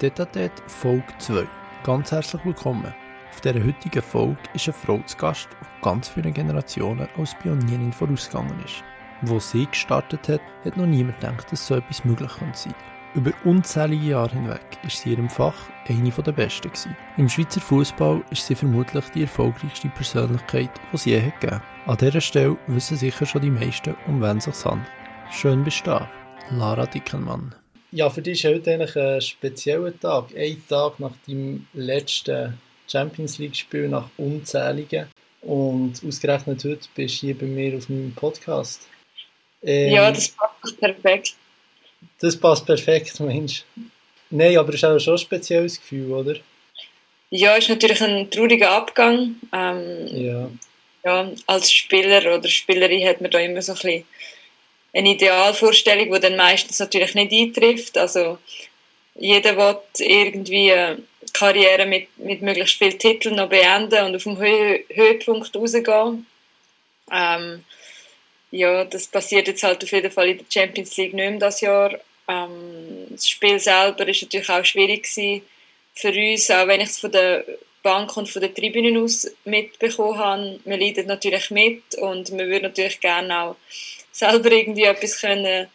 Detatet Folge 2. Ganz herzlich willkommen. Auf dieser heutigen Folge ist eine Frau zu Gast, die ganz vielen Generationen als Pionierin vorausgegangen ist. Wo sie gestartet hat, hat noch niemand gedacht, dass so etwas möglich sein könnte. Über unzählige Jahre hinweg ist sie in ihrem Fach eine der besten gewesen. Im Schweizer Fußball ist sie vermutlich die erfolgreichste Persönlichkeit, die es je hat gegeben. An dieser Stelle wissen sicher schon die meisten, um wen es sich handelt. Schön bist du da, Lara Dickelmann. Ja, für dich ist heute eigentlich ein spezieller Tag. Ein Tag nach deinem letzten Champions League-Spiel, nach unzähligen. Und ausgerechnet heute bist du hier bei mir auf meinem Podcast. Ähm, ja, das passt perfekt. Das passt perfekt, Mensch. Nein, aber es ist auch schon ein spezielles Gefühl, oder? Ja, es ist natürlich ein trauriger Abgang. Ähm, ja. ja. Als Spieler oder Spielerin hat man da immer so ein bisschen eine Idealvorstellung, die dann meistens natürlich nicht eintrifft. Also jeder will irgendwie Karriere mit, mit möglichst vielen Titeln noch beenden und auf dem Hö Höhepunkt rausgehen. Ähm, ja, das passiert jetzt halt auf jeden Fall in der Champions League nicht mehr das Jahr. Ähm, das Spiel selber ist natürlich auch schwierig gewesen für uns, auch wenn ich es von der Bank und von den Tribünen aus mitbekommen habe. Man leidet natürlich mit und man würde natürlich gerne auch selber irgendwie etwas können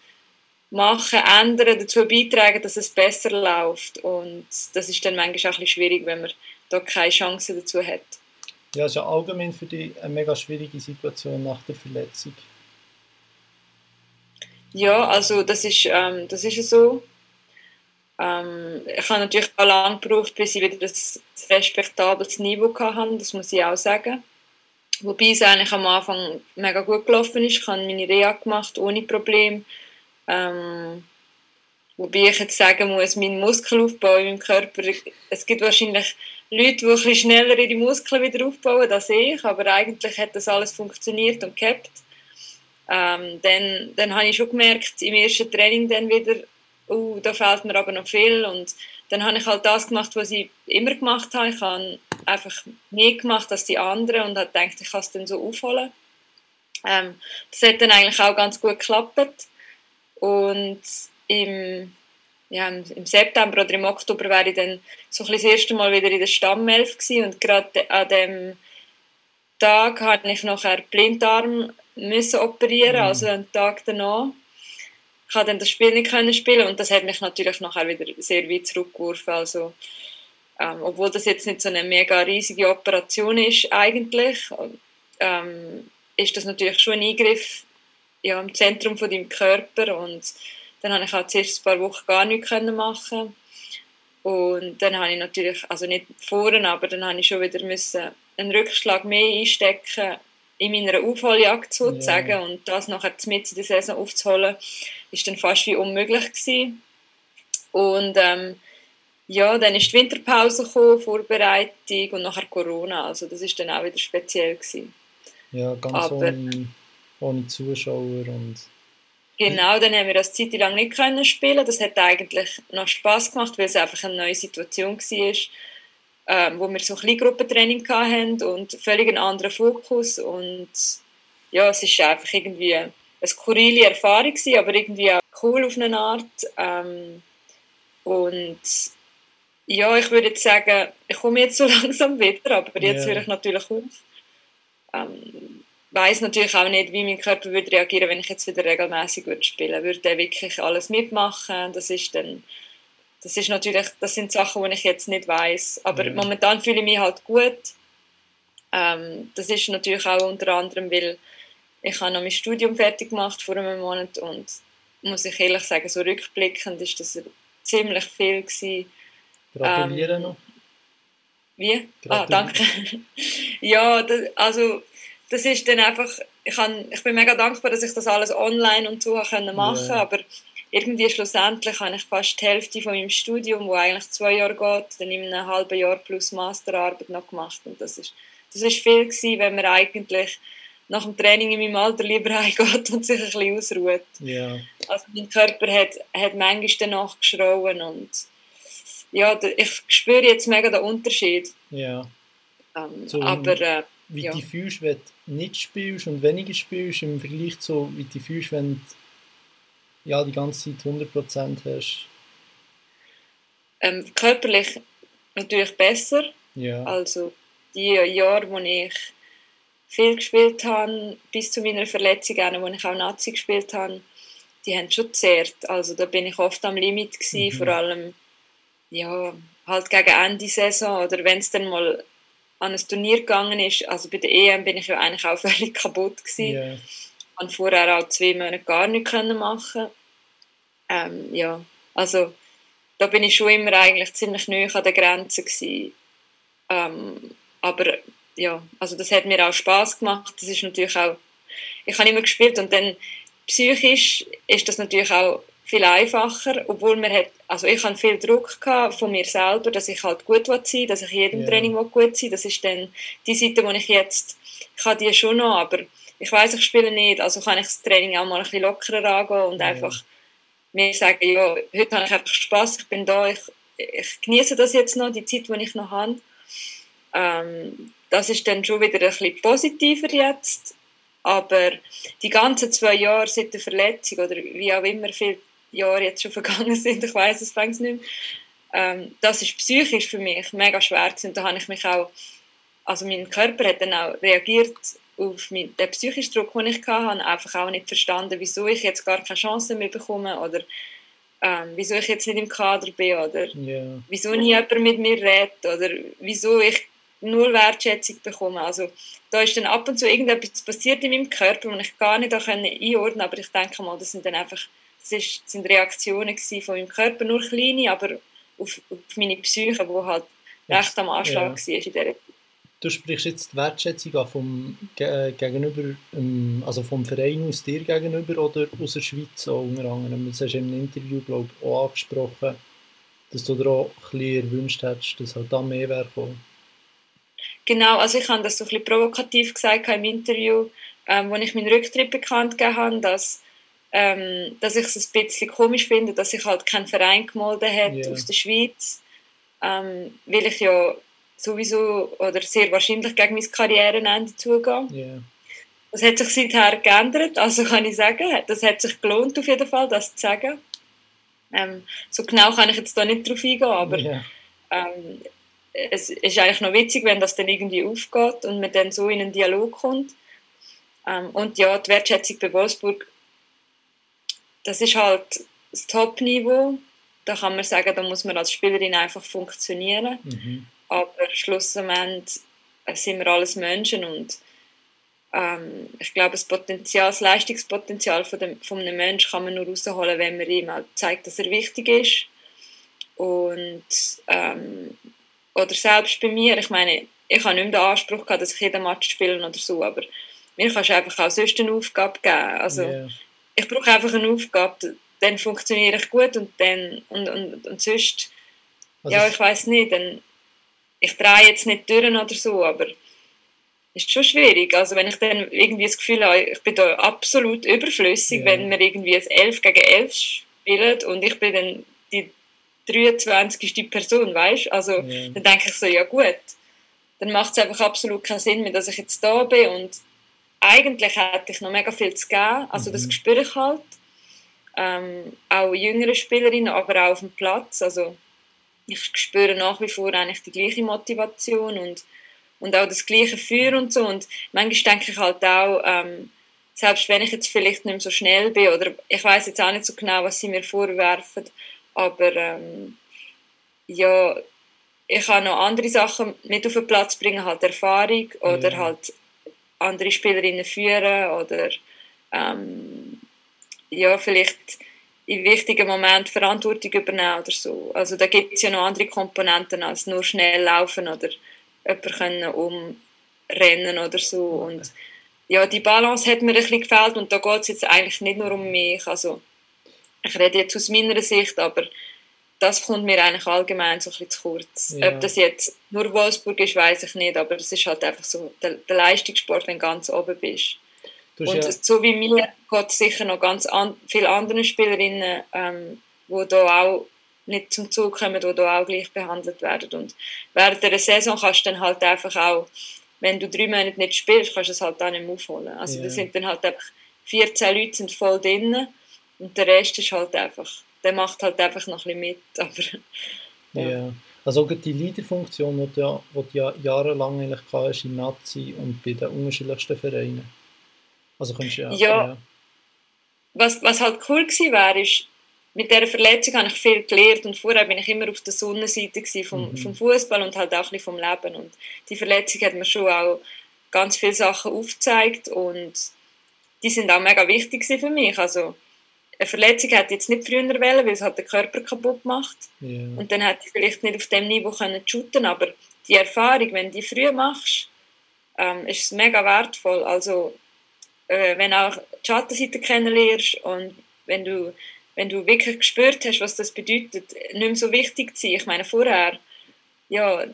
machen, ändern, dazu beitragen, dass es besser läuft. Und das ist dann manchmal auch ein bisschen schwierig, wenn man da keine Chance dazu hat. Ja, ist ja allgemein für dich eine mega schwierige Situation nach der Verletzung. Ja, also das ist, ähm, das ist so. Ähm, ich habe natürlich auch lange gebraucht, bis ich wieder das respektables Niveau hatte, das muss ich auch sagen. Wobei es eigentlich am Anfang mega gut gelaufen ist. Ich habe meine Reha gemacht, ohne Problem. Ähm, wobei ich jetzt sagen muss, mein Muskelaufbau in meinem Körper, es gibt wahrscheinlich Leute, die schneller ihre Muskeln wieder aufbauen als ich, aber eigentlich hat das alles funktioniert und gehabt. Ähm, dann, dann habe ich schon gemerkt, im ersten Training dann wieder, uh, da fehlt mir aber noch viel und dann habe ich halt das gemacht, was ich immer gemacht habe. Ich habe einfach mehr gemacht als die anderen und habe gedacht, ich kann es dann so aufholen. Ähm, das hat dann eigentlich auch ganz gut geklappt. Und im, ja, im September oder im Oktober wäre ich dann so ein das erste Mal wieder in der Stammelf gewesen. und gerade an dem Tag hatte ich nachher Blindarm müssen operieren, mhm. also einen Tag danach ich konnte dann das Spiel nicht können spielen und das hat mich natürlich nachher wieder sehr weit zurückgeworfen. Also, ähm, obwohl das jetzt nicht so eine mega riesige Operation ist eigentlich, ähm, ist das natürlich schon ein Eingriff ja, im Zentrum von deinem Körper und dann habe ich auch zuerst ein paar Wochen gar nichts machen und dann habe ich natürlich, also nicht vorne, aber dann habe ich schon wieder müssen einen Rückschlag mehr einstecken in meiner Aufholjagd sozusagen yeah. und das nachher mit in der Saison aufzuholen, ist dann fast wie unmöglich gewesen. Und ähm, ja, dann ist die Winterpause gekommen, Vorbereitung und nachher Corona, also das ist dann auch wieder speziell gewesen. Ja, ganz Aber, ohne, ohne Zuschauer und Genau, dann haben wir das Zeit lang nicht können spielen. Das hat eigentlich noch Spaß gemacht, weil es einfach eine neue Situation war ähm, wo wir so ein Kleingruppentraining hatten und völlig einen anderen Fokus und ja, es ist einfach irgendwie eine skurrile Erfahrung gewesen, aber irgendwie auch cool auf eine Art ähm, und ja, ich würde jetzt sagen, ich komme jetzt so langsam wieder, aber jetzt yeah. höre ich natürlich auf. Ähm, weiß natürlich auch nicht, wie mein Körper würde reagieren, wenn ich jetzt wieder regelmäßig würde spielen würde. Würde er wirklich alles mitmachen? Das ist dann das ist natürlich, das sind Sachen, die ich jetzt nicht weiß. Aber mhm. momentan fühle ich mich halt gut. Ähm, das ist natürlich auch unter anderem, weil ich habe noch mein Studium fertig gemacht vor einem Monat und muss ich ehrlich sagen, so rückblickend ist das ziemlich viel gewesen. Gratuliere ähm, noch. Wie? Ah, danke. ja, das, also das ist dann einfach, ich, kann, ich bin mega dankbar, dass ich das alles online und so machen konnte, yeah. aber irgendwie schlussendlich habe ich fast die Hälfte von meinem Studium, wo eigentlich zwei Jahre geht, dann in einem halben Jahr plus Masterarbeit noch gemacht und das ist, das ist viel gewesen, wenn man eigentlich nach dem Training in meinem Alter lieber heimgeht und sich ein bisschen ausruht. Ja. Also mein Körper hat, hat manchmal danach geschrauen und ja, ich spüre jetzt mega den Unterschied. Ja. Ähm, so aber äh, wie ja. du fühlst, wenn du nicht spielst und weniger spielst, im Vergleich zu wie du fühlst, wenn du ja, die ganze Zeit 100% hast? Ähm, körperlich natürlich besser. Ja. Also die Jahre, wo ich viel gespielt habe, bis zu meiner Verletzung, wo ich auch Nazi gespielt habe, die haben schon zehrt. Also da bin ich oft am Limit gewesen, mhm. vor allem ja, halt gegen Ende Saison oder wenn es dann mal an ein Turnier gegangen ist, also bei der EM bin ich ja eigentlich auch völlig kaputt gewesen. Yeah. Und vorher auch zwei Monate gar nichts können machen. Ähm, ja, also da bin ich schon immer eigentlich ziemlich neu an der Grenze gewesen. Ähm, aber ja, also das hat mir auch Spaß gemacht. Das ist natürlich auch, ich habe immer gespielt und dann psychisch ist das natürlich auch viel einfacher, obwohl man hat, also ich hatte viel Druck von mir selber, dass ich halt gut sein dass ich jedem yeah. Training gut sein Das ist dann die Seite, wo ich jetzt, ich habe die schon noch, aber ich weiß ich spiele nicht, also kann ich das Training auch mal ein bisschen lockerer angehen und yeah. einfach mir sagen, ja, heute habe ich einfach Spaß, ich bin da, ich, ich genieße das jetzt noch, die Zeit, die ich noch habe. Ähm, das ist dann schon wieder ein bisschen positiver jetzt, aber die ganzen zwei Jahre seit der Verletzung oder wie auch immer viele Jahre jetzt schon vergangen sind, ich weiß es fängt nicht mehr, ähm, das ist psychisch für mich mega schwer gewesen. und da habe ich mich auch, also mein Körper hat dann auch reagiert auf den psychischen Druck, den ich hatte, einfach auch nicht verstanden, wieso ich jetzt gar keine Chance mehr bekomme oder ähm, wieso ich jetzt nicht im Kader bin oder yeah. wieso nie jemand mit mir redet oder wieso ich null Wertschätzung bekomme. Also da ist dann ab und zu irgendetwas passiert in meinem Körper, und ich gar nicht einordnen konnte, aber ich denke mal, das sind dann einfach ist, sind Reaktionen von meinem Körper, nur kleine, aber auf, auf meine Psyche, die halt recht am Anschlag ja. war in dieser Du sprichst jetzt die Wertschätzung an vom, äh, gegenüber, ähm, also vom Verein aus dir gegenüber oder aus der Schweiz auch unter anderem. Das hast du im Interview, glaube ich, auch angesprochen, dass du dir auch ein bisschen erwünscht hättest, dass halt da mehr wäre Genau, also ich habe das so ein bisschen provokativ gesagt im Interview, ähm, wo ich meinen Rücktritt bekannt gegeben habe, dass, ähm, dass ich es ein bisschen komisch finde, dass ich halt keinen Verein gemolden habe yeah. aus der Schweiz, ähm, weil ich ja sowieso oder sehr wahrscheinlich gegen mein Karrierenende zugehe. Yeah. Das hat sich seither geändert, also kann ich sagen, das hat sich gelohnt auf jeden Fall, das zu sagen. Ähm, so genau kann ich jetzt da nicht drauf eingehen, aber yeah. ähm, es ist eigentlich noch witzig, wenn das dann irgendwie aufgeht und man dann so in einen Dialog kommt. Ähm, und ja, die Wertschätzung bei Wolfsburg, das ist halt das Top-Niveau. Da kann man sagen, da muss man als Spielerin einfach funktionieren. Mhm. Aber schlussendlich sind wir alles Menschen und ähm, ich glaube, das Potenzial, das Leistungspotenzial von, dem, von einem Menschen kann man nur rausholen, wenn man ihm halt zeigt, dass er wichtig ist. Und ähm, oder selbst bei mir, ich meine, ich habe nicht mehr den Anspruch gehabt, dass ich jeden Match spiele oder so, aber mir kannst du einfach auch sonst eine Aufgabe geben. Also yeah. Ich brauche einfach eine Aufgabe, dann funktioniere ich gut und dann und, und, und sonst, also ja, ich weiß nicht, dann, ich drehe jetzt nicht durch oder so, aber ist schon schwierig. Also wenn ich dann irgendwie das Gefühl habe, ich bin da absolut überflüssig, yeah. wenn wir irgendwie ein 11 gegen 11 spielen und ich bin dann die 23. Person, weißt Also ja. dann denke ich so, ja gut, dann macht es einfach absolut keinen Sinn mehr, dass ich jetzt da bin und eigentlich hätte ich noch mega viel zu geben, also mhm. das spüre ich halt. Ähm, auch jüngere Spielerinnen, aber auch auf dem Platz, also ich spüre nach wie vor eigentlich die gleiche Motivation und, und auch das gleiche Feuer und so und manchmal denke ich halt auch, ähm, selbst wenn ich jetzt vielleicht nicht mehr so schnell bin oder ich weiß jetzt auch nicht so genau, was sie mir vorwerfen, aber ähm, ja, ich kann noch andere Sachen mit auf den Platz bringen, halt Erfahrung oder ja. halt andere Spielerinnen führen oder ähm, ja, vielleicht in wichtigen Momenten Verantwortung übernehmen oder so. Also da gibt es ja noch andere Komponenten als nur schnell laufen oder jemanden umrennen oder so. Und ja, die Balance hat mir ein bisschen gefällt und da geht es jetzt eigentlich nicht nur um mich. Also ich rede jetzt aus meiner Sicht, aber das kommt mir eigentlich allgemein so ein bisschen zu kurz. Ja. Ob das jetzt nur Wolfsburg ist, weiß ich nicht, aber es ist halt einfach so der, der Leistungssport, wenn du ganz oben bist. Und ja so wie mir geht es sicher noch ganz an, viele andere Spielerinnen, ähm, die da auch nicht zum Zug kommen, die da auch gleich behandelt werden. Und während der Saison kannst du dann halt einfach auch, wenn du drei Monate nicht spielst, kannst du es halt auch nicht mehr aufholen. Also ja. da sind dann halt einfach 14 Leute sind voll drinnen und der Rest ist halt einfach, der macht halt einfach noch ein bisschen mit. Aber Ja. ja. Also die Leaderfunktion, die du ja, die du ja jahrelang eigentlich hast in Nazi und bei den unterschiedlichsten Vereinen. Also kannst du ja... Ja, ja. Was, was halt cool gewesen wäre, ist, mit dieser Verletzung habe ich viel gelernt und vorher bin ich immer auf der Sonnenseite vom, mhm. vom Fußball und halt auch ein bisschen vom Leben und die Verletzung hat mir schon auch ganz viele Sachen aufgezeigt und die sind auch mega wichtig für mich. Also eine Verletzung hätte ich jetzt nicht früher wollen, weil es hat den Körper kaputt macht yeah. und dann hätte ich vielleicht nicht auf dem Niveau können shooten, aber die Erfahrung, wenn du die früh machst, ähm, ist es mega wertvoll. Also äh, wenn du auch die Schattenseite kennenlernst und wenn du wenn du wirklich gespürt hast, was das bedeutet, nicht mehr so wichtig zu sein. Ich meine, vorher, ja,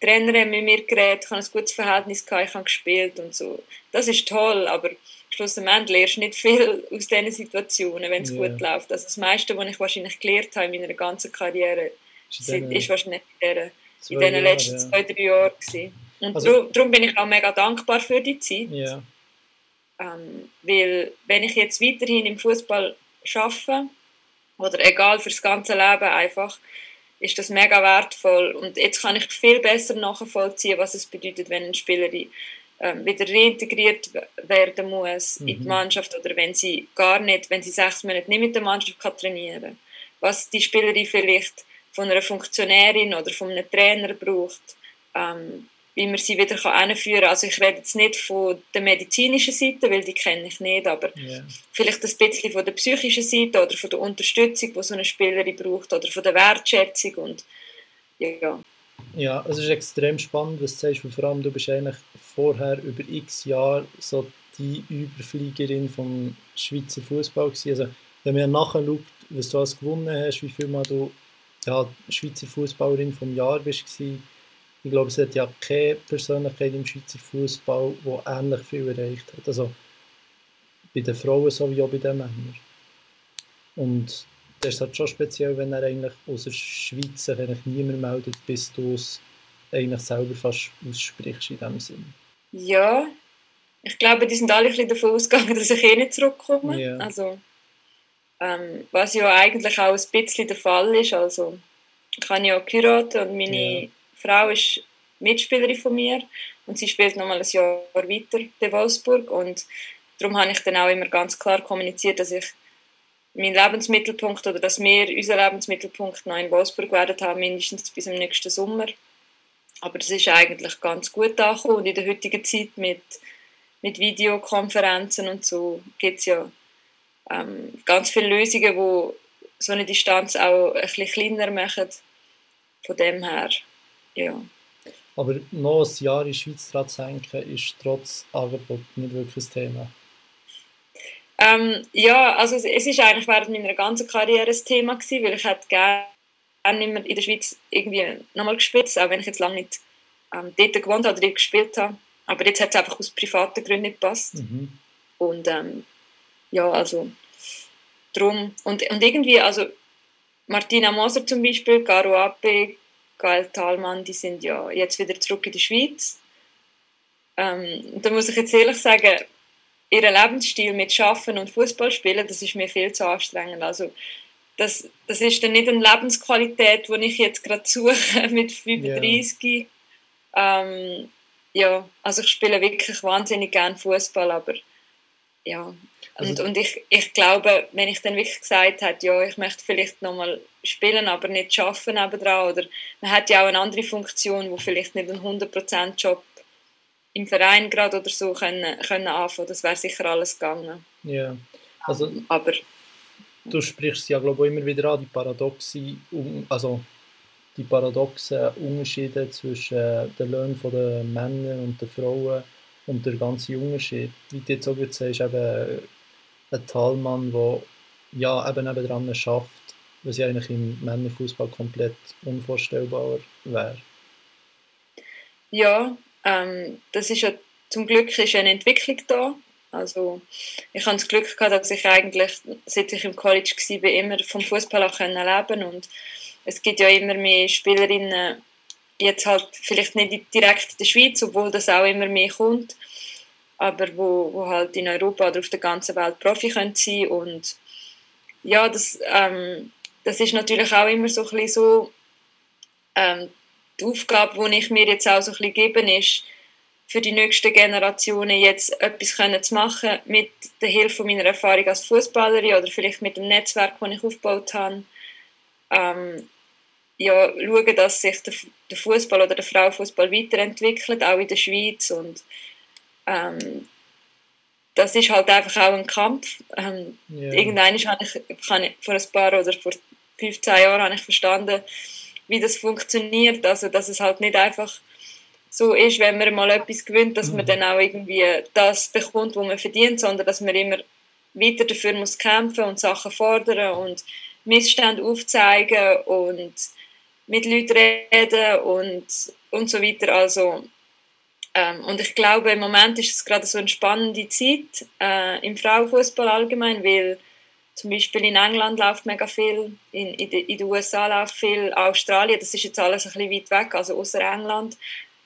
Trainer haben mit mir geredet, ich habe ein gutes Verhältnis gehabt, ich habe gespielt und so. Das ist toll, aber schlussendlich lernst du nicht viel aus diesen Situationen, wenn es yeah. gut läuft. Also das meiste, was ich wahrscheinlich gelernt habe in meiner ganzen Karriere, ist, ist wahrscheinlich in, in den letzten ja. zwei, drei Jahren gewesen. Und also, darum bin ich auch mega dankbar für die Zeit. Yeah. Ähm, weil wenn ich jetzt weiterhin im Fußball arbeite, oder egal fürs ganze Leben einfach, ist das mega wertvoll. Und jetzt kann ich viel besser nachvollziehen, was es bedeutet, wenn eine Spielerin wieder reintegriert werden muss mhm. in die mhm. Mannschaft oder wenn sie gar nicht, wenn sie sechs Monate nicht mit der Mannschaft kann trainieren Was die Spielerin vielleicht von einer Funktionärin oder von einem Trainer braucht, ähm, wie man sie wieder hinführen kann. Also ich rede jetzt nicht von der medizinischen Seite, weil die kenne ich nicht, aber yeah. vielleicht ein bisschen von der psychischen Seite oder von der Unterstützung, die so eine Spielerin braucht oder von der Wertschätzung und ja. Ja, es ist extrem spannend, was du sagst, weil vor allem du bist eigentlich vorher über x Jahre so die Überfliegerin vom Schweizer Fußball. Also wenn man nachschaut, was du alles gewonnen hast, wie viel mal du ja, Schweizer Fußballerin vom Jahr bist gewesen, ich glaube, es hat ja keine Persönlichkeit im Schweizer Fußball, die ähnlich viel erreicht hat. Also bei den Frauen sowie auch bei den Männern. Und ist halt schon speziell, wenn er eigentlich aus der Schweiz sich eigentlich niemand meldet, bis du es eigentlich selber fast aussprichst in dem Sinn. Ja, ich glaube, die sind alle ein bisschen davon ausgegangen, dass ich eh nicht zurückkomme. Yeah. Also, ähm, was ja eigentlich auch ein bisschen der Fall ist. Also, ich habe ja geheiratet und meine yeah. Frau ist Mitspielerin von mir und sie spielt noch mal ein Jahr weiter bei Wolfsburg und darum habe ich dann auch immer ganz klar kommuniziert, dass ich mein Lebensmittelpunkt oder dass wir unseren Lebensmittelpunkt noch in Wolfsburg werden haben, mindestens bis zum nächsten Sommer. Aber das ist eigentlich ganz gut angekommen und in der heutigen Zeit mit, mit Videokonferenzen und so gibt es ja ähm, ganz viele Lösungen, die so eine Distanz auch bisschen kleiner machen. Von dem her ja. Aber noch ein Jahr in die Schweiz zu hängen, ist trotz Angebot nicht wirklich ein Thema. Ähm, ja, also es ist eigentlich während meiner ganzen Karriere ein Thema gewesen, weil ich hätte gerne immer in der Schweiz irgendwie nochmal gespielt, auch wenn ich jetzt lange nicht ähm, dort gewohnt habe oder dort gespielt habe. Aber jetzt hat es einfach aus privaten Gründen nicht gepasst. Mhm. Und ähm, ja, also drum. Und, und irgendwie, also Martina Moser zum Beispiel, Caro Ape, Gael Thalmann, die sind ja jetzt wieder zurück in die Schweiz. Ähm, da muss ich jetzt ehrlich sagen, ihr Lebensstil mit Schaffen und Fußball spielen, das ist mir viel zu anstrengend. Also das, das ist dann nicht eine Lebensqualität, die ich jetzt gerade suche mit 35. Yeah. Ähm, ja, also ich spiele wirklich wahnsinnig gerne Fußball, aber ja, und, also, und ich, ich glaube, wenn ich dann wirklich gesagt hätte, ja, ich möchte vielleicht nochmal spielen, aber nicht arbeiten nebenan, oder man hat ja auch eine andere Funktion, wo vielleicht nicht ein 100% Job im Verein gerade oder so können, können anfangen, das wäre sicher alles gegangen. Ja, also aber du sprichst ja glaube ich immer wieder an, die paradoxe, also die paradoxen Unterschiede zwischen den Löhnen der Männer und der Frauen und der ganze Unterschied. Wie du jetzt auch gesagt hast, eben ein Talmann, der ja eben nebenan schafft, was ja eigentlich im Männerfußball komplett unvorstellbar wäre. Ja, ähm, das ist ja zum Glück ist eine Entwicklung da. Also ich habe das Glück gehabt, dass ich eigentlich, seit ich im College war, immer vom Fußball auch konnte. und es gibt ja immer mehr Spielerinnen, jetzt halt vielleicht nicht direkt in der Schweiz, obwohl das auch immer mehr kommt, aber wo, wo halt in Europa oder auf der ganzen Welt Profi können sein und ja, das, ähm, das ist natürlich auch immer so ein bisschen so, ähm, die Aufgabe, die ich mir jetzt auch so ein bisschen gebe, ist, für die nächsten Generationen jetzt etwas können zu machen mit der Hilfe meiner Erfahrung als Fußballerin oder vielleicht mit dem Netzwerk, das ich aufgebaut habe. Ähm, ja, schauen, dass sich der, Fußball oder der Frauenfußball weiterentwickelt, auch in der Schweiz und ähm, das ist halt einfach auch ein Kampf. Ähm, yeah. Irgendwann habe ich, ich vor ein paar oder vor 15 Jahren habe ich verstanden, wie das funktioniert. Also, dass es halt nicht einfach so ist, wenn man mal etwas gewinnt, dass mhm. man dann auch irgendwie das bekommt, was man verdient, sondern dass man immer weiter dafür muss kämpfen und Sachen fordern und Missstände aufzeigen und mit Leuten reden und, und so weiter. Also, ähm, und ich glaube, im Moment ist es gerade so eine spannende Zeit äh, im Frauenfußball allgemein, weil zum Beispiel in England läuft mega viel, in, in, in den USA läuft viel, Australien, das ist jetzt alles ein bisschen weit weg, also außer England.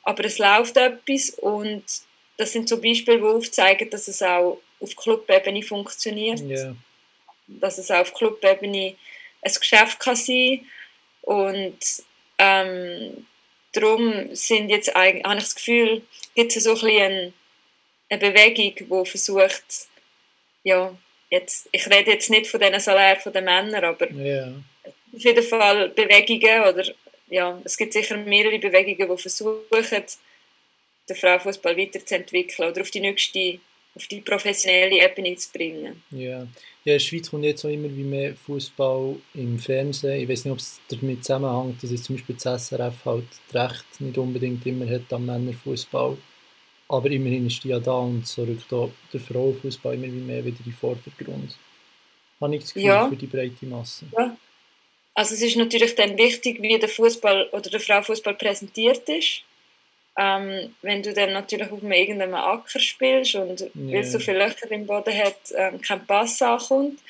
Aber es läuft etwas und das sind so Beispiele, die aufzeigen, dass es auch auf Clubebene funktioniert. Yeah. Dass es auch auf Clubebene ein Geschäft kann sein und ähm, darum sind jetzt eigentlich, habe ich das Gefühl, gibt es so ein bisschen eine, eine Bewegung, die versucht, ja, jetzt, ich rede jetzt nicht von diesen Salären der Männer, aber yeah. auf jeden Fall Bewegungen oder ja, es gibt sicher mehrere Bewegungen, die versuchen, den Frauenfußball weiterzuentwickeln oder auf die nächste, auf die professionelle Ebene zu bringen. Ja, ja in der Schweiz kommt jetzt auch immer wie mehr Fußball im Fernsehen. Ich weiß nicht, ob es damit zusammenhängt, dass jetzt zum Beispiel das SRF halt das Recht nicht unbedingt immer hat am Männerfußball. Aber immerhin ist die ja da und so rückt auch der Frauenfußball immer mehr wieder in den Vordergrund. Habe ich das Gefühl ja. für die breite Masse. Ja. Also es ist natürlich dann wichtig, wie der Fußball oder der Frauenfußball präsentiert ist. Ähm, wenn du dann natürlich auf irgendeinem Acker spielst und yeah. weil es so viele Löcher im Boden hat, ähm, kein Pass ankommt,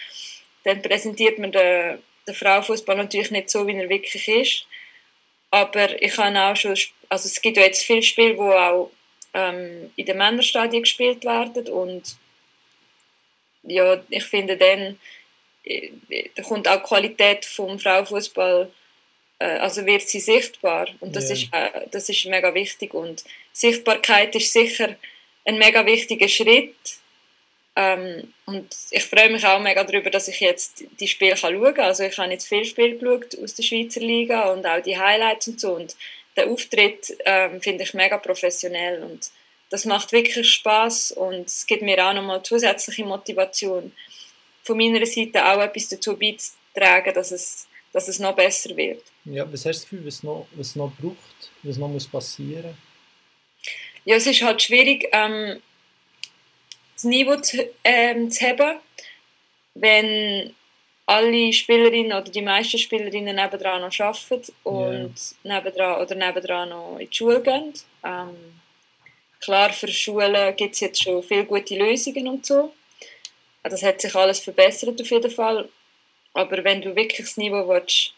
dann präsentiert man den, den Frauenfußball natürlich nicht so, wie er wirklich ist. Aber ich habe auch schon, also es gibt ja jetzt viele Spiele, die auch ähm, in den Männerstadien gespielt werden. Und ja, ich finde dann, äh, da kommt auch die Qualität vom Frauenfußball, äh, also wird sie sichtbar. Und das, yeah. ist, äh, das ist mega wichtig. Und Sichtbarkeit ist sicher ein mega wichtiger Schritt. Ähm, und ich freue mich auch mega darüber, dass ich jetzt die Spiele kann schauen kann. Also ich habe jetzt viele Spiele geschaut aus der Schweizer Liga und auch die Highlights und so. Und der Auftritt ähm, finde ich mega professionell und das macht wirklich Spaß und es gibt mir auch nochmal zusätzliche Motivation, von meiner Seite auch etwas dazu beizutragen, dass es, dass es noch besser wird. Ja, was hast du das Gefühl, was noch, was noch braucht, was noch muss passieren Ja, es ist halt schwierig, ähm, das Niveau zu, ähm, zu haben, wenn alle Spielerinnen oder die meisten Spielerinnen nebendran noch arbeiten und yeah. nebendran, oder nebendran noch in die Schule gehen. Ähm, klar, für Schulen gibt es jetzt schon viele gute Lösungen und so. Das hat sich alles verbessert auf jeden Fall. Aber wenn du wirklich das Niveau willst,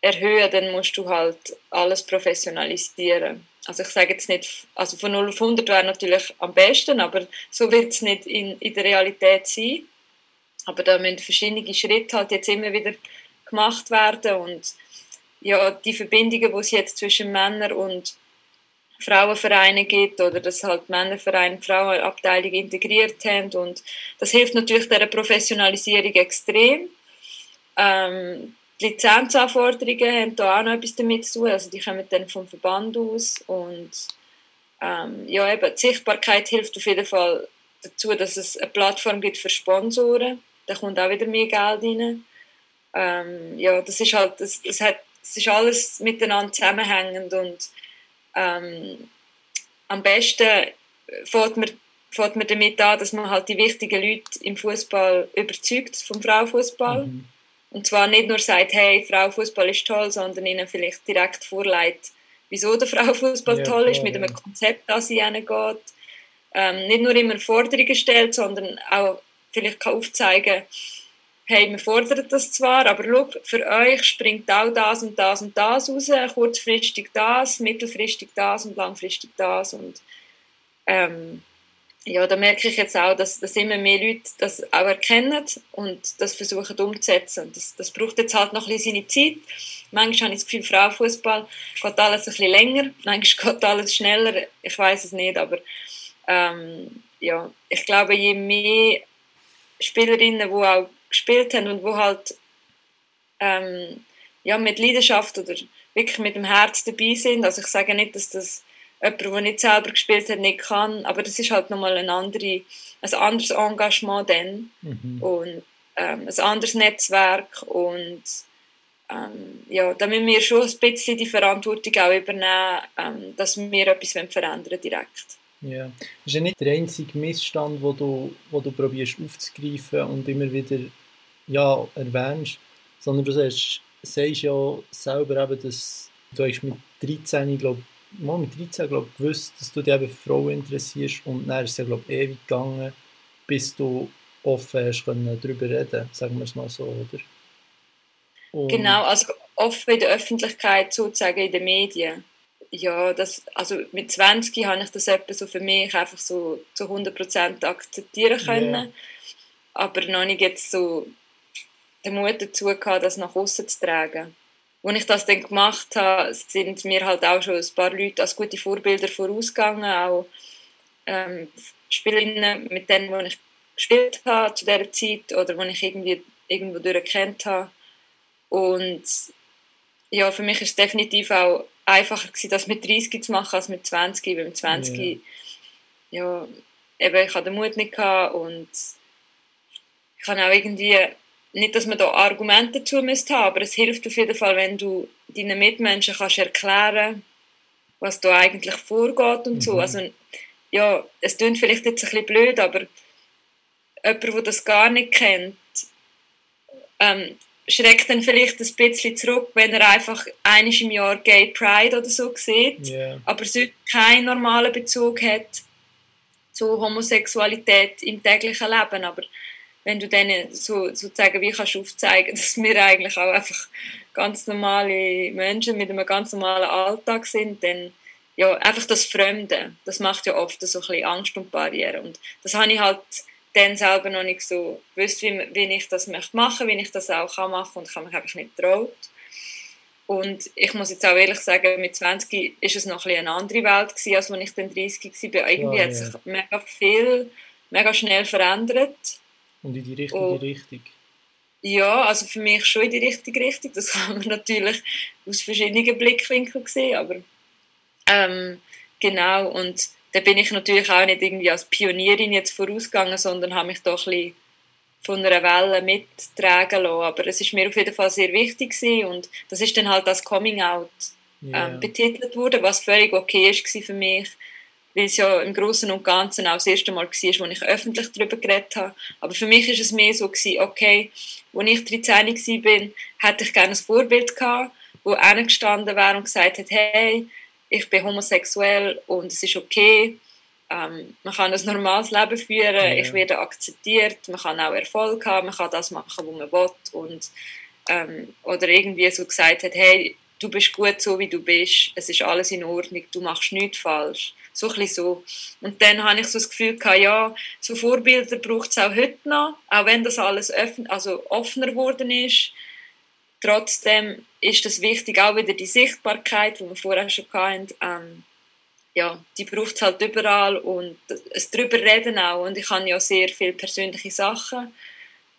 erhöhen dann musst du halt alles professionalisieren. Also ich sage jetzt nicht, also von 0 auf 100 wäre natürlich am besten, aber so wird es nicht in, in der Realität sein. Aber da müssen verschiedene Schritte halt jetzt immer wieder gemacht werden. Und ja, die Verbindungen, die es jetzt zwischen Männern und Frauenvereinen gibt oder dass halt Männervereine Frauenabteilung integriert haben. Und das hilft natürlich der Professionalisierung extrem. Ähm, die Lizenzanforderungen haben da auch noch etwas damit zu tun, also die kommen dann vom Verband aus. Und ähm, ja, eben, die Sichtbarkeit hilft auf jeden Fall dazu, dass es eine Plattform gibt für Sponsoren da kommt auch wieder mehr Geld rein. Ähm, ja, das ist halt, das, das, hat, das ist alles miteinander zusammenhängend und ähm, am besten fährt man, fährt man damit an, dass man halt die wichtigen Leute im Fußball überzeugt vom Frauenfußball. Mhm. Und zwar nicht nur sagt, hey, Frauenfußball ist toll, sondern ihnen vielleicht direkt vorlegt, wieso der Frauenfußball ja, toll ist, mit einem Konzept, das sie geht. Ähm, nicht nur immer Forderungen stellt, sondern auch vielleicht kann aufzeigen hey, wir fordern das zwar, aber schau, für euch springt auch das und das und das raus, kurzfristig das, mittelfristig das und langfristig das. Und ähm, ja, da merke ich jetzt auch, dass, dass immer mehr Leute das auch erkennen und das versuchen umzusetzen. Das, das braucht jetzt halt noch ein bisschen seine Zeit, manchmal habe ich das Gefühl, Frauenfußball geht alles ein bisschen länger, manchmal geht alles schneller, ich weiß es nicht, aber ähm, ja, ich glaube, je mehr Spielerinnen, die auch gespielt haben und wo halt ähm, ja, mit Leidenschaft oder wirklich mit dem Herz dabei sind. Also ich sage nicht, dass das jemand, der nicht selber gespielt hat, nicht kann, aber das ist halt nochmal ein, andere, ein anderes Engagement dann mhm. und ähm, ein anderes Netzwerk und ähm, ja, da müssen wir schon ein bisschen die Verantwortung auch übernehmen, ähm, dass wir etwas verändern direkt. Ja, das ist ja nicht der einzige Missstand, wo du, wo du probierst aufzugreifen und immer wieder ja, erwähnst, sondern du sagst, sagst ja selber eben, dass du hast mit 13, glaube mal mit 13 glaub, gewusst, dass du dich eben für Frauen interessierst und dann ist es ja glaube ewig gegangen, bis du offen hast können darüber reden, sagen wir es mal so, oder? Und genau, also offen in der Öffentlichkeit, sozusagen in den Medien. Ja, das, also mit 20 habe ich das etwa so für mich einfach so zu 100% akzeptieren können. Yeah. Aber noch nicht jetzt so den Mut dazu gehabt, das nach außen zu tragen. Als ich das dann gemacht habe, sind mir halt auch schon ein paar Leute als gute Vorbilder vorausgegangen, auch ähm, Spielerinnen, mit denen wo ich gespielt habe zu dieser Zeit oder die ich irgendwie irgendwo durchkennt habe. Und ja, für mich ist es definitiv auch einfacher gewesen, das mit 30 zu machen als mit 20, weil mit 20 ja, ja eben, ich hatte den Mut nicht gehabt und ich habe auch irgendwie nicht, dass man da Argumente dazu müsste haben, aber es hilft auf jeden Fall, wenn du deinen Mitmenschen kannst erklären was da eigentlich vorgeht und mhm. so. Also, ja, es klingt vielleicht jetzt ein bisschen blöd, aber jemand, der das gar nicht kennt, ähm, schreckt dann vielleicht ein bisschen zurück, wenn er einfach einiges im Jahr Gay Pride oder so sieht, yeah. aber sonst keinen normalen Bezug hat zu Homosexualität im täglichen Leben. Aber wenn du denen so, sozusagen wie kannst aufzeigen, dass wir eigentlich auch einfach ganz normale Menschen mit einem ganz normalen Alltag sind, dann ja, einfach das Fremde, das macht ja oft so ein bisschen Angst und Barrieren und das habe ich halt dann selber noch nicht so gewusst, wie, wie ich das möchte machen, wie ich das auch kann machen und ich habe mich einfach nicht getraut. Und ich muss jetzt auch ehrlich sagen, mit 20 ist es noch ein eine andere Welt gewesen, als als ich dann 30 war. Irgendwie oh, hat sich mega viel, mega schnell verändert und in die richtige und, Richtung? Ja, also für mich schon in die richtige Richtung. Das kann man natürlich aus verschiedenen Blickwinkeln sehen, aber ähm, genau. Und da bin ich natürlich auch nicht irgendwie als Pionierin jetzt vorausgegangen, sondern habe mich doch ein bisschen von einer Welle mittragen lassen. Aber es ist mir auf jeden Fall sehr wichtig gewesen und das ist dann halt als Coming Out yeah. ähm, betitelt worden, was völlig okay ist für mich weil es ja im Großen und Ganzen auch das erste Mal war, wo ich öffentlich darüber geredet habe. Aber für mich ist es mehr so gewesen, okay, als ich 13 war, hätte ich gerne ein Vorbild gehabt, wo gestanden wäre und gesagt hat, hey, ich bin homosexuell und es ist okay, ähm, man kann ein normales Leben führen, ja. ich werde akzeptiert, man kann auch Erfolg haben, man kann das machen, was man will und ähm, oder irgendwie so gesagt hat, hey, du bist gut so, wie du bist, es ist alles in Ordnung, du machst nichts falsch. So ein so. Und dann habe ich so das Gefühl gehabt, ja, so Vorbilder braucht es auch heute noch, auch wenn das alles öffn also offener geworden ist. Trotzdem ist das wichtig, auch wieder die Sichtbarkeit, die wir vorher schon hatten, ähm, ja, die braucht es halt überall und es darüber reden auch. Und ich habe ja sehr viele persönliche Sachen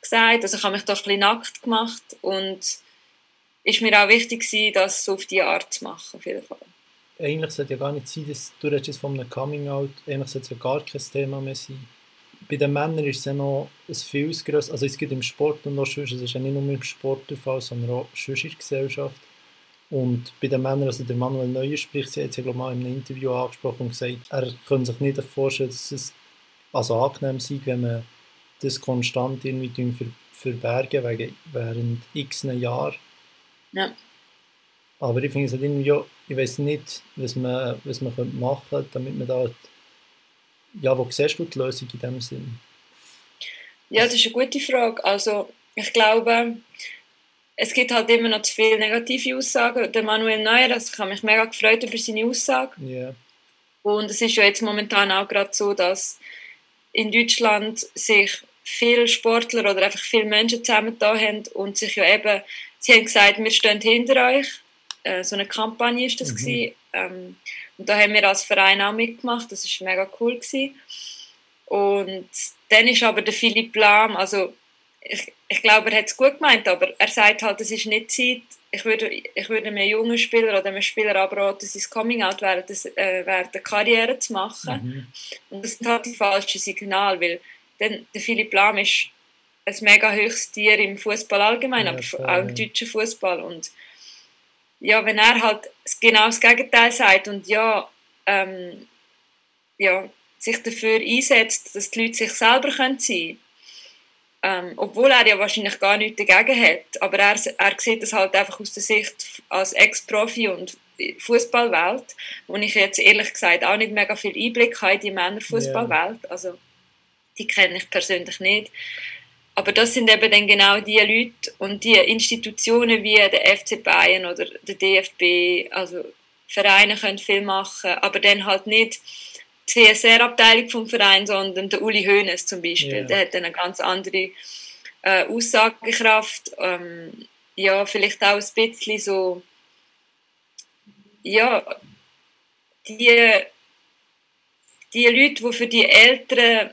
gesagt, also ich habe mich da ein bisschen nackt gemacht und ist mir auch wichtig das so auf diese Art zu machen, auf jeden Fall eigentlich sollte ja gar nicht sein, dass du redest von einem Coming-out, eigentlich sollte es ja gar kein Thema mehr sein. Bei den Männern ist es ja noch ein viel größeres, also es gibt im Sport und noch sonst, es ist ja nicht nur im Sport der Fall, sondern auch sonst in der Gesellschaft. Und bei den Männern, also der Manuel Neuer spricht, sie hat es ja glaube ich mal in einem Interview angesprochen und gesagt, er könnte sich nicht vorstellen, dass es also angenehm sei, wenn man das konstant irgendwie ver verbergen wegen, während x Jahren. Ja. Aber ich finde es halt irgendwie, ich weiß nicht, was man, was man machen könnte, damit man da. Ja, wo siehst du die Lösung in dem Sinn? Ja, das ist eine gute Frage. Also, ich glaube, es gibt halt immer noch zu viele negative Aussagen. Der Manuel Neuer, also ich habe mich mega gefreut über seine Aussage. Yeah. Und es ist ja jetzt momentan auch gerade so, dass in Deutschland sich viele Sportler oder einfach viele Menschen zusammengetan haben und sich ja eben sie haben gesagt, wir stehen hinter euch. Äh, so eine Kampagne ist das mhm. Ähm, und da haben wir als Verein auch mitgemacht. Das ist mega cool gewesen. Und dann ist aber der Philipp Lahm, also ich, ich glaube, er hat es gut gemeint, aber er sagt halt, es ist nicht Zeit. Ich würde, ich würde einem jungen Spieler oder einem Spieler abraten, sein Coming-out während, äh, während der Karriere zu machen. Mhm. Und das ist halt die falsche Signal, weil denn der Philipp Lahm ist ein mega höchstes Tier im Fußball allgemein, ja, aber auch im deutschen Fußball. Und ja, wenn er halt genau das Gegenteil sagt und ja, ähm, ja sich dafür einsetzt, dass die Leute sich selber sein können, ähm, obwohl er ja wahrscheinlich gar nichts dagegen hat, aber er, er sieht das halt einfach aus der Sicht als Ex-Profi und Fußballwelt, wo ich jetzt ehrlich gesagt auch nicht mega viel Einblick habe in die Männerfußballwelt, yeah. also die kenne ich persönlich nicht. Aber das sind eben dann genau die Leute und die Institutionen wie der FC Bayern oder der DFB, also Vereine können viel machen, aber dann halt nicht die CSR-Abteilung vom Verein, sondern der Uli Hoeneß zum Beispiel. Yeah. Der hat dann eine ganz andere äh, Aussagekraft. Ähm, ja, vielleicht auch ein bisschen so, ja, die, die Leute, die für die Älteren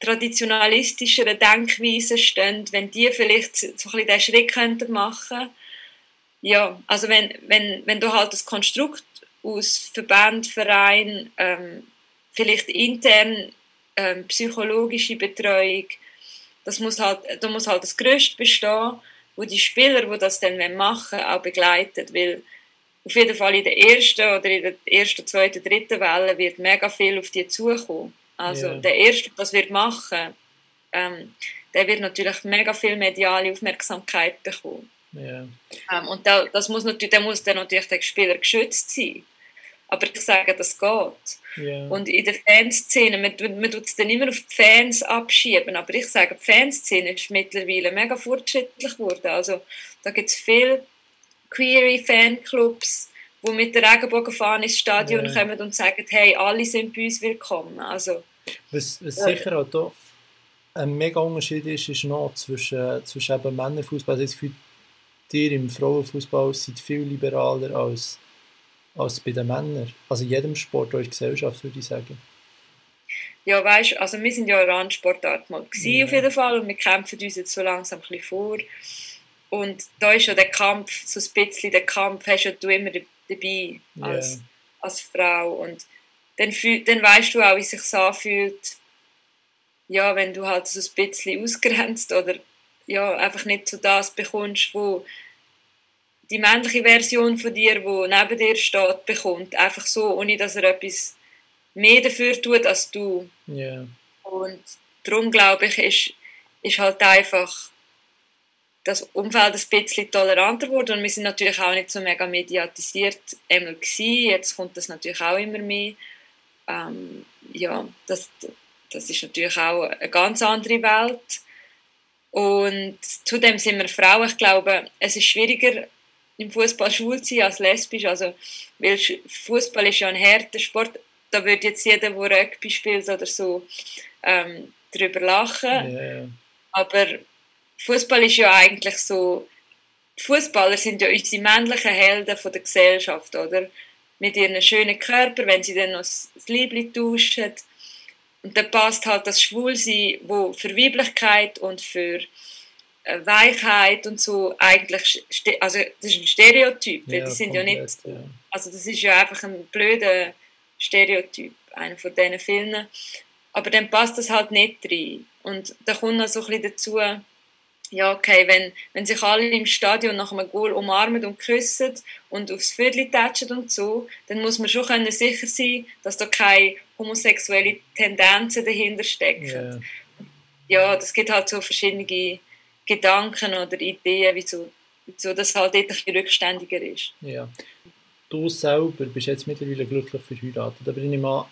traditionalistischeren Denkweisen stehen, wenn die vielleicht so ein bisschen diesen Schritt könnten machen ja, also wenn, wenn, wenn du halt das Konstrukt aus Verband, Verein, ähm, vielleicht intern ähm, psychologische Betreuung, das muss halt, da muss halt das Größte bestehen, wo die Spieler, die das dann machen auch begleitet, weil auf jeden Fall in der ersten oder in der ersten, zweiten, dritten Welle wird mega viel auf die zukommen. Also yeah. der Erste, der das wird machen, ähm, der wird natürlich mega viel mediale Aufmerksamkeit bekommen. Yeah. Ähm, und da, das muss natürlich, der muss dann natürlich der Spieler geschützt sein. Aber ich sage, das geht. Yeah. Und in der Fanszene, man, man tut es dann immer auf die Fans abschieben, aber ich sage, die Fanszene ist mittlerweile mega fortschrittlich geworden. Also da gibt es viele Query-Fanclubs, die mit der Regenbogenfahne ins Stadion yeah. kommen und sagen, hey, alle sind bei uns willkommen. Also, was, was sicher auch da ein mega Unterschied ist, ist noch zwischen, zwischen eben Männerfußball. Also für dir im Frauenfußball sind viel liberaler als, als bei den Männern. Also in jedem Sport in Gesellschaft, würde ich sagen. Ja, weißt also wir sind ja eine Randsportart mal gewesen, ja. auf jeden Fall und wir kämpfen uns jetzt so langsam ein bisschen vor. Und da ist ja der Kampf, so ein bisschen der Kampf hast ja du immer dabei als, yeah. als Frau. Und dann, fühl, dann weißt du auch, wie sich anfühlt, ja, wenn du halt so ein bisschen ausgrenzt oder ja, einfach nicht so das bekommst, wo die männliche Version von dir, wo neben dir steht, bekommt. Einfach so, ohne dass er etwas mehr dafür tut als du. Yeah. Und darum glaube ich, ist, ist halt einfach das Umfeld ein bisschen toleranter geworden und wir sind natürlich auch nicht so mega mediatisiert einmal gewesen. Jetzt kommt das natürlich auch immer mehr. Ähm, ja, das, das ist natürlich auch eine ganz andere Welt. Und zudem sind wir Frauen. Ich glaube, es ist schwieriger im Fußball schwul zu sein als lesbisch. Also, weil Fußball ist ja ein härter Sport. Da würde jetzt jeder, der Rugby spielt oder so, ähm, darüber lachen. Yeah. Aber Fußball ist ja eigentlich so, Fußballer sind ja unsere männlichen Helden von der Gesellschaft, oder? Mit ihren schönen Körper, wenn sie dann noch das Liebling tauschen. Und dann passt halt das Schwulsein, wo für Weiblichkeit und für äh, Weichheit und so eigentlich, also das ist ein Stereotyp, ja, die sind komplett, ja nicht, also das ist ja einfach ein blöder Stereotyp, einer von diesen Filmen. Aber dann passt das halt nicht rein. Und da kommt noch so ein bisschen dazu, ja, okay, wenn, wenn sich alle im Stadion nach einem Goal umarmen und küssen und aufs Viertel tatschen und so, dann muss man schon können sicher sein, dass da keine homosexuelle Tendenzen dahinter stecken. Yeah. Ja, das gibt halt so verschiedene Gedanken oder Ideen, wieso, wieso das halt bisschen rückständiger ist. Ja. Du selber bist jetzt mittlerweile glücklich verheiratet, aber ich nehme an,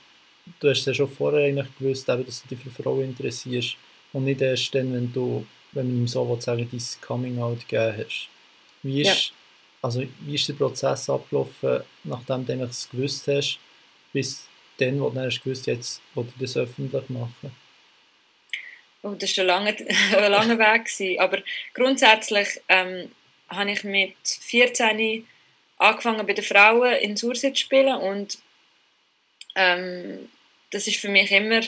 du hast ja schon vorher eigentlich gewusst, dass du dich für Frauen interessierst und nicht erst dann, wenn du wenn man ihm so sagen dein Coming-out gegeben hast. Wie ist, ja. also, wie ist der Prozess abgelaufen, nachdem du es gewusst hast, bis dann, wo du hast gewusst jetzt wo du das öffentlich machen? Oh, das war ein langer, ein langer Weg. Gewesen. Aber grundsätzlich, ähm, habe ich mit 14 angefangen bei den Frauen in Sursee zu spielen und ähm, das ist für mich immer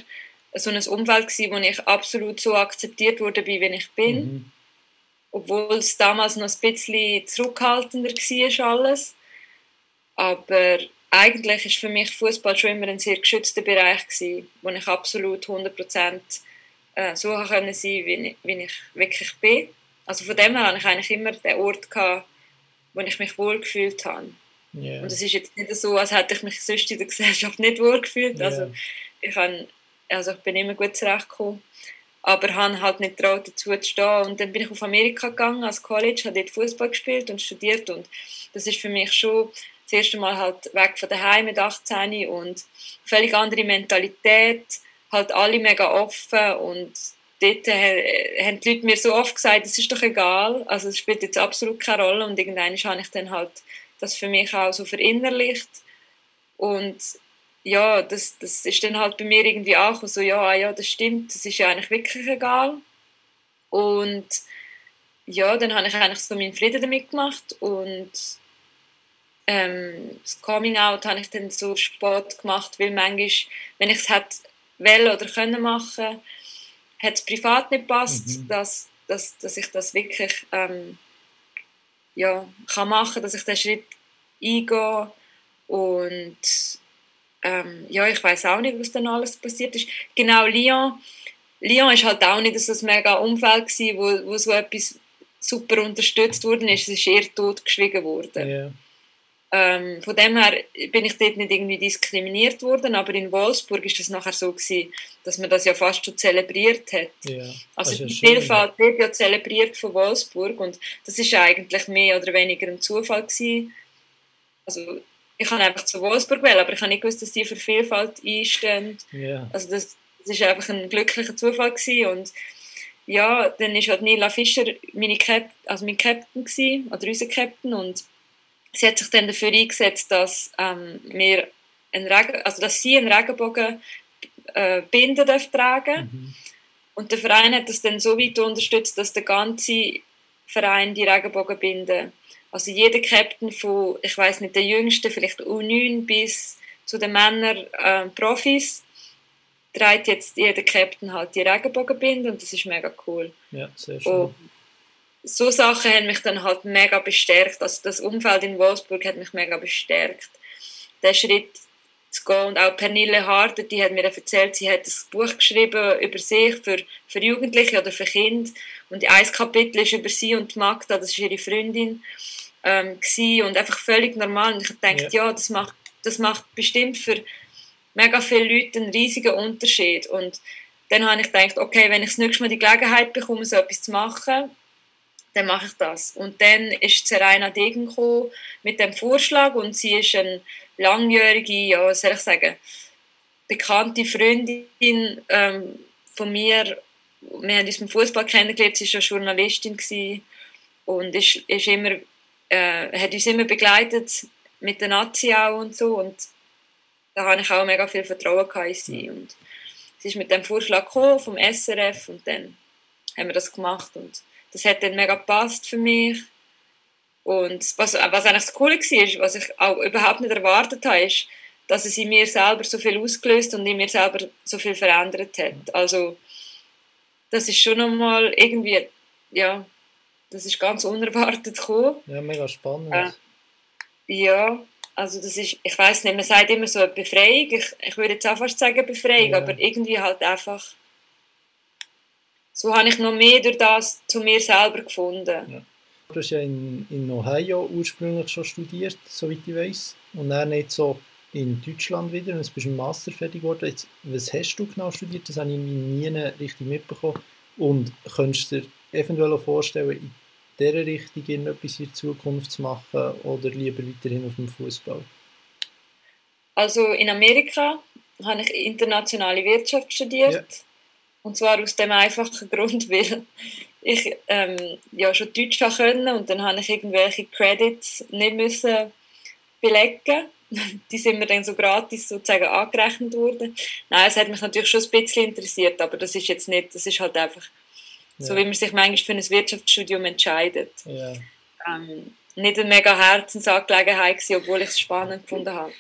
so ein Umfeld gewesen, wo ich absolut so akzeptiert wurde, wie ich bin. Mhm. Obwohl es damals noch ein bisschen zurückhaltender war alles. Aber eigentlich ist für mich Fußball schon immer ein sehr geschützter Bereich gewesen, wo ich absolut 100% äh, so können sein, wie, wie ich wirklich bin. Also von dem her hatte ich eigentlich immer den Ort gehabt, wo ich mich wohlgefühlt habe. Yeah. Und es ist jetzt nicht so, als hätte ich mich sonst in der Gesellschaft nicht wohlgefühlt. Yeah. Also ich, habe, also ich bin immer gut zurechtgekommen, aber habe halt nicht traut dazu zu stehen. Und dann bin ich auf Amerika gegangen als College, habe dort Fußball gespielt und studiert. Und das ist für mich schon das erste Mal halt weg von daheim mit 18 und völlig andere Mentalität, halt alle mega offen und dort haben die Leute mir so oft gesagt, es ist doch egal, also es spielt jetzt absolut keine Rolle. Und irgendwann habe ich dann halt das für mich auch so verinnerlicht. Und ja, das, das ist dann halt bei mir irgendwie auch so, ja, ah ja, das stimmt, das ist ja eigentlich wirklich egal und ja, dann habe ich eigentlich so meinen Frieden damit gemacht und ähm, das Coming Out habe ich dann so spät gemacht, weil manchmal, wenn ich es hätte wollen oder können machen, hat es privat nicht gepasst, mhm. dass, dass, dass ich das wirklich ähm, ja, kann machen, dass ich den Schritt eingehe und ähm, ja, ich weiß auch nicht, was dann alles passiert ist. Genau, Lyon, Lyon ist halt auch nicht so ein mega Umfeld gewesen, wo, wo so etwas super unterstützt worden ist. Es ist eher totgeschwiegen worden. Yeah. Ähm, von dem her bin ich dort nicht irgendwie diskriminiert worden, aber in Wolfsburg ist es nachher so gewesen, dass man das ja fast schon zelebriert hat. Ja, also die Vielfalt wird ja zelebriert von Wolfsburg und das ist eigentlich mehr oder weniger ein Zufall gewesen. Also ich habe einfach zu Wolfsburg wählen, aber ich habe nicht gewusst, dass die für Vielfalt einstehen. Ja. Also das, das ist einfach ein glücklicher Zufall gewesen und ja, dann ist halt Nila Fischer meine Cap also mein Captain gewesen, oder unser Captain und sie hat sich dann dafür eingesetzt, dass ähm, wir einen Regen, also dass sie einen Regenbogen äh, binden darf tragen. Mhm. Und der Verein hat das dann so weit unterstützt, dass der ganze Verein die Regenbogen binden. Also jeder Captain von, ich weiß nicht, der jüngste, vielleicht U9 bis zu den Männern äh, Profis, trägt jetzt jeder Captain halt die Regenbogenbinde und das ist mega cool. Ja, sehr schön. Und so Sachen haben mich dann halt mega bestärkt. Also das Umfeld in Wolfsburg hat mich mega bestärkt. Der Schritt zu gehen. Und auch Pernille Harder, die hat mir erzählt, sie hat ein Buch geschrieben über sich für, für Jugendliche oder für Kinder. Und ein Kapitel ist über sie und Magda, das ist ihre Freundin, ähm, und einfach völlig normal. Und ich dachte, ja. ja, das, macht, das macht bestimmt für mega viele Leute einen riesigen Unterschied. Und dann habe ich gedacht, okay, wenn ich das nächste Mal die Gelegenheit bekomme, so etwas zu machen, dann mache ich das. Und dann ist Serena Degen gekommen mit dem Vorschlag und sie ist eine langjährige, ja, was soll ich sagen, bekannte Freundin ähm, von mir. Wir haben uns beim Fußball kennengelernt, sie war Journalistin und ist, ist immer, äh, hat uns immer begleitet mit der Nazi auch und so und da habe ich auch mega viel Vertrauen in sie und sie ist mit dem Vorschlag gekommen vom SRF und dann haben wir das gemacht und das hat dann mega gepasst für mich. Und was, was eigentlich das Coole war, was ich auch überhaupt nicht erwartet habe, ist, dass es in mir selber so viel ausgelöst und in mir selber so viel verändert hat. Also das ist schon nochmal irgendwie, ja, das ist ganz unerwartet gekommen. Ja, mega spannend. Äh, ja, also das ist, ich weiß nicht, man sagt immer so eine Befreiung, ich, ich würde jetzt auch fast sagen Befreiung, ja. aber irgendwie halt einfach so habe ich noch mehr durch das zu mir selber gefunden. Ja. Du hast ja in, in Ohio ursprünglich schon studiert, soweit ich weiß, und dann nicht so in Deutschland wieder und jetzt bist du im Master fertig geworden. Jetzt, was hast du genau studiert? Das habe ich nie richtig mitbekommen. Und könntest du dir eventuell auch vorstellen, in dieser Richtung etwas in der Zukunft zu machen oder lieber weiterhin auf dem Fußball? Also in Amerika habe ich internationale Wirtschaft studiert. Ja. Und zwar aus dem einfachen Grund, weil ich ähm, ja schon Deutsch können und dann habe ich irgendwelche Credits nicht müssen belegen. Die sind mir dann so gratis sozusagen angerechnet worden. Nein, es hat mich natürlich schon ein bisschen interessiert, aber das ist jetzt nicht, das ist halt einfach ja. so, wie man sich manchmal für ein Wirtschaftsstudium entscheidet. Ja. ähm, nicht eine mega Herzensangelegenheit gewesen, obwohl ich es spannend gefunden habe.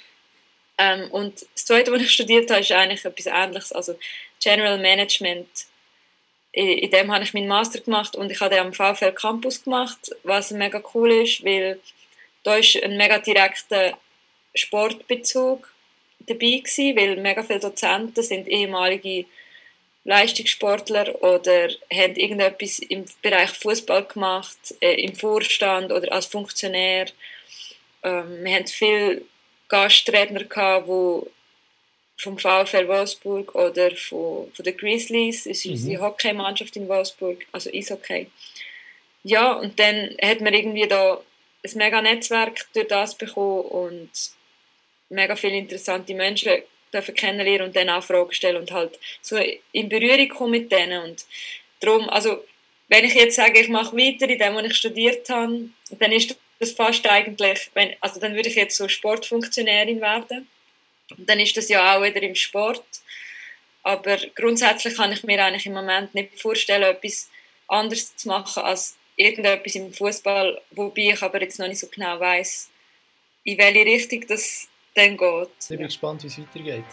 Ähm, und das Zweite, was ich studiert habe, ist eigentlich etwas Ähnliches, also General Management. In, in dem habe ich meinen Master gemacht und ich habe den am VfL Campus gemacht, was mega cool ist, weil da ist ein mega direkter Sportbezug dabei gewesen, weil mega viele Dozenten sind ehemalige Leistungssportler oder haben irgendetwas im Bereich Fußball gemacht, äh, im Vorstand oder als Funktionär. Ähm, wir hatten viele Gastredner, gehabt, die vom VfL Wolfsburg oder von, von den Grizzlies, es ist mhm. die Hockeymannschaft in Wolfsburg, also Eishockey. Ja, und dann hat man irgendwie da ein mega Netzwerk durch das bekommen und mega viele interessante Menschen dürfen kennenlernen und dann auch Fragen stellen und halt so in Berührung kommen mit denen und darum, also wenn ich jetzt sage, ich mache weiter in dem, was ich studiert habe, dann ist das fast eigentlich, wenn, also dann würde ich jetzt so Sportfunktionärin werden. Und dann ist das ja auch wieder im Sport, aber grundsätzlich kann ich mir eigentlich im Moment nicht vorstellen, etwas anderes zu machen als irgendetwas im Fußball, wobei ich aber jetzt noch nicht so genau weiß, in welche Richtung das dann geht. Ich bin gespannt, wie es weitergeht.